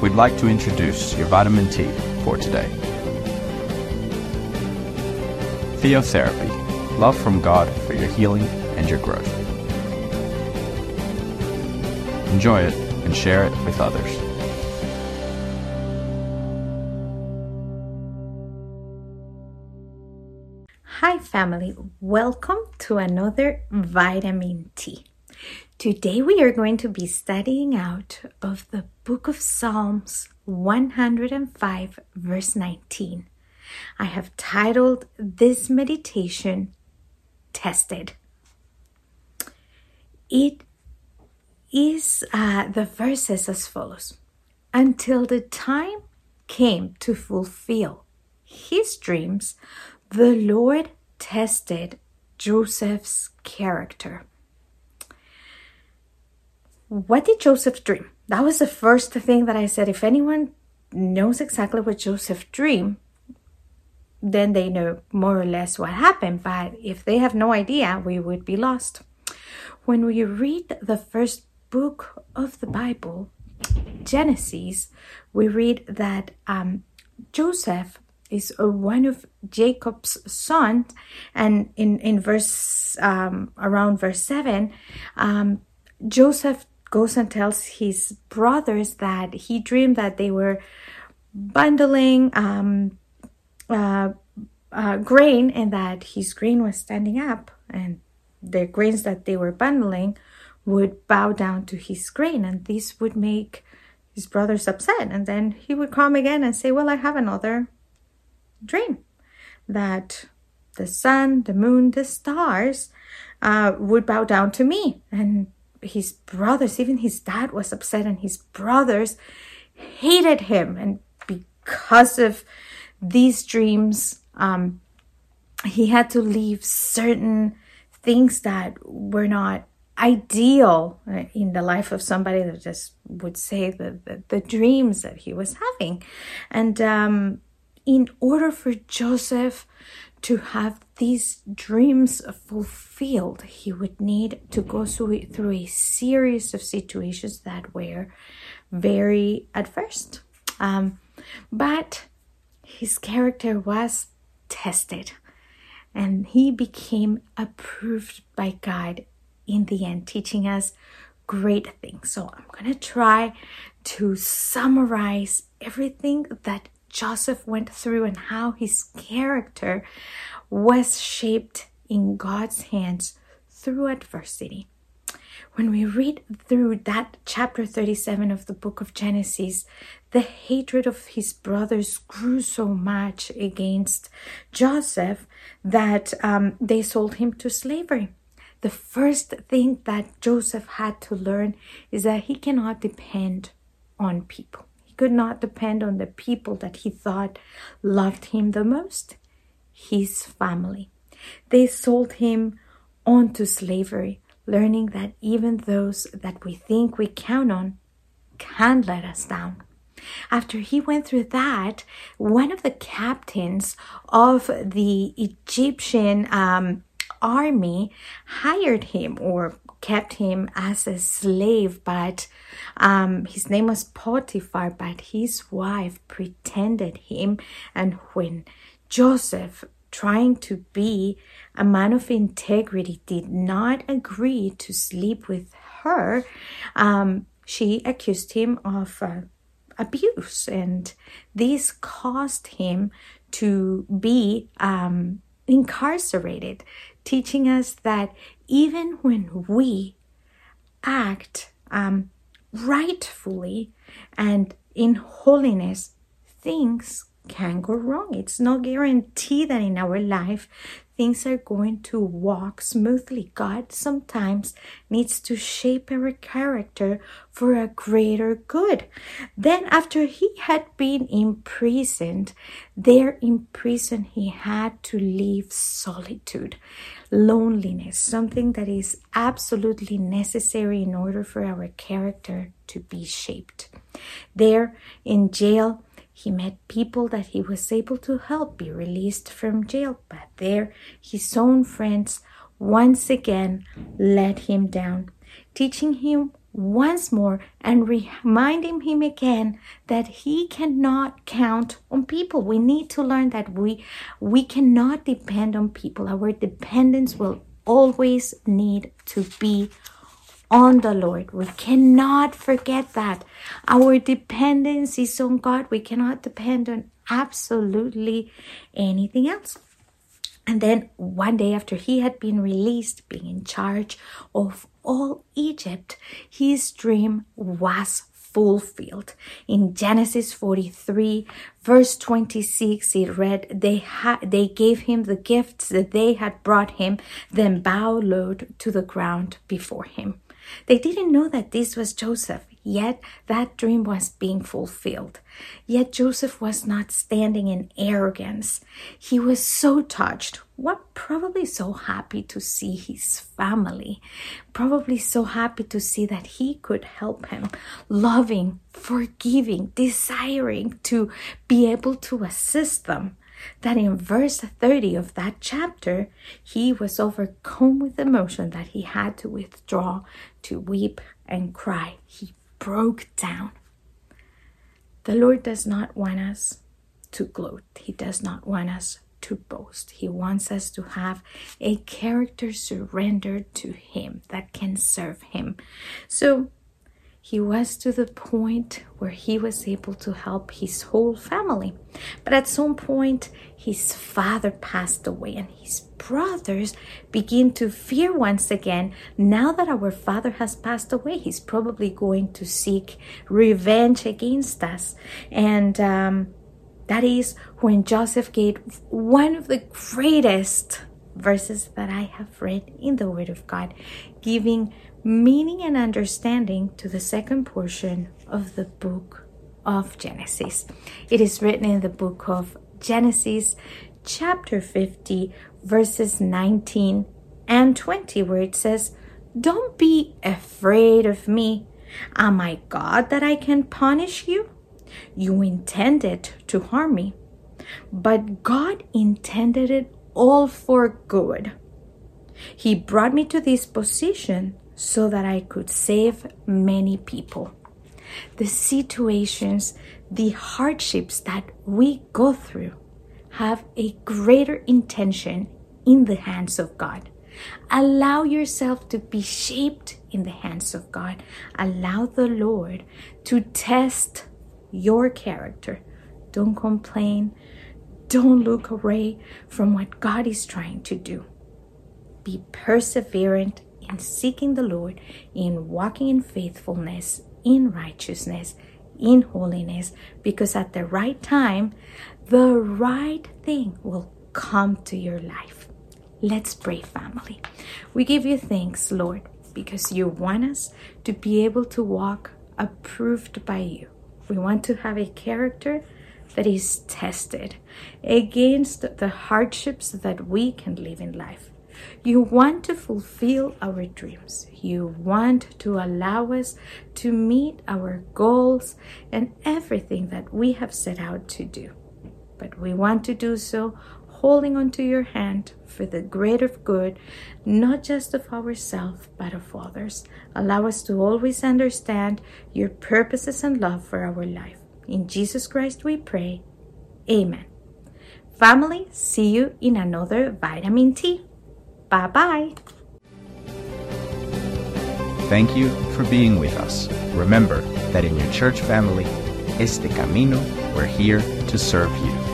we'd like to introduce your vitamin T for today. Theotherapy love from God for your healing and your growth. Enjoy it and share it with others. Hi, family. Welcome to another Vitamin T. Today we are going to be studying out of the book of Psalms 105, verse 19. I have titled this meditation Tested. It is uh, the verses as follows Until the time came to fulfill his dreams, the Lord tested Joseph's character. What did Joseph dream? That was the first thing that I said. If anyone knows exactly what Joseph dreamed, then they know more or less what happened. But if they have no idea, we would be lost. When we read the first book of the Bible, Genesis, we read that um, Joseph is one of Jacob's sons, and in in verse um, around verse seven, um, Joseph goes and tells his brothers that he dreamed that they were bundling um, uh, uh, grain and that his grain was standing up and the grains that they were bundling would bow down to his grain and this would make his brothers upset. And then he would come again and say well i have another dream that the sun the moon the stars uh, would bow down to me. And his brothers even his dad was upset and his brothers hated him and because of these dreams, um, he had to leave certain things that were not ideal in the life of somebody that just would say the, the, the dreams that he was having. And um, in order for Joseph to have these dreams fulfilled, he would need to go through, a series of situations that were very adverse. Um, but his character was tested and he became approved by God in the end, teaching us great things. So I'm going to try to summarize everything that Joseph went through and how his character was shaped in God's hands through adversity when we read through that chapter 37 of the book of Genesis, the hatred of his brothers grew so much against Joseph that um, they sold him to slavery. The first thing that Joseph had to learn is that he cannot depend on people. Could not depend on the people that he thought loved him the most his family. They sold him onto slavery learning that even those that we think we count on can let us down. After he went through that, one of the captains of the Egyptian um, army hired him or kept him as a slave, but um, his name was Potiphar, but his wife pretended him. And when Joseph trying to be a man of integrity, did not agree to sleep with her, um, she accused him of uh, abuse, and this caused him to be um, incarcerated, teaching us that even when we act um, rightfully and in holiness, things can go wrong. It's no guarantee that in our life things are going to walk smoothly. God sometimes needs to shape our character for a greater good. Then, after he had been imprisoned, there in prison, he had to leave solitude, loneliness, something that is absolutely necessary in order for our character to be shaped. There in jail, he met people that he was able to help be released from jail, but there his own friends once again let him down, teaching him once more and reminding him again that he cannot count on people. We need to learn that we we cannot depend on people. Our dependence will always need to be on the Lord. We cannot forget that. Our dependence is on God. We cannot depend on absolutely anything else. And then one day after he had been released, being in charge of all Egypt, his dream was fulfilled. In Genesis 43, verse 26, it read, They, ha- they gave him the gifts that they had brought him, then bowed low to the ground before him. They didn't know that this was Joseph, yet that dream was being fulfilled. Yet Joseph was not standing in arrogance. He was so touched, what probably so happy to see his family, probably so happy to see that he could help him, loving, forgiving, desiring to be able to assist them that in verse 30 of that chapter, he was overcome with emotion that he had to withdraw, to weep and cry. He broke down. The Lord does not want us to gloat, He does not want us to boast. He wants us to have a character surrendered to Him that can serve Him. So, he was to the point where he was able to help his whole family. But at some point, his father passed away, and his brothers begin to fear once again. Now that our father has passed away, he's probably going to seek revenge against us. And um, that is when Joseph gave one of the greatest verses that I have read in the Word of God, giving meaning and understanding to the second portion of the book of Genesis. It is written in the book of Genesis, chapter 50, verses 19 and 20, where it says, Don't be afraid of me. Am I God that I can punish you? You intended to harm me, but God intended it all for good. He brought me to this position so that I could save many people. The situations, the hardships that we go through have a greater intention in the hands of God. Allow yourself to be shaped in the hands of God. Allow the Lord to test your character. Don't complain. Don't look away from what God is trying to do. Be perseverant in seeking the Lord, in walking in faithfulness, in righteousness, in holiness, because at the right time, the right thing will come to your life. Let's pray, family. We give you thanks, Lord, because you want us to be able to walk approved by you. We want to have a character that is tested against the hardships that we can live in life. You want to fulfill our dreams. You want to allow us to meet our goals and everything that we have set out to do. But we want to do so holding onto your hand for the greater good, not just of ourselves, but of others. Allow us to always understand your purposes and love for our life. In Jesus Christ we pray. Amen. Family, see you in another vitamin T. Bye bye. Thank you for being with us. Remember that in your church family, Este Camino, we're here to serve you.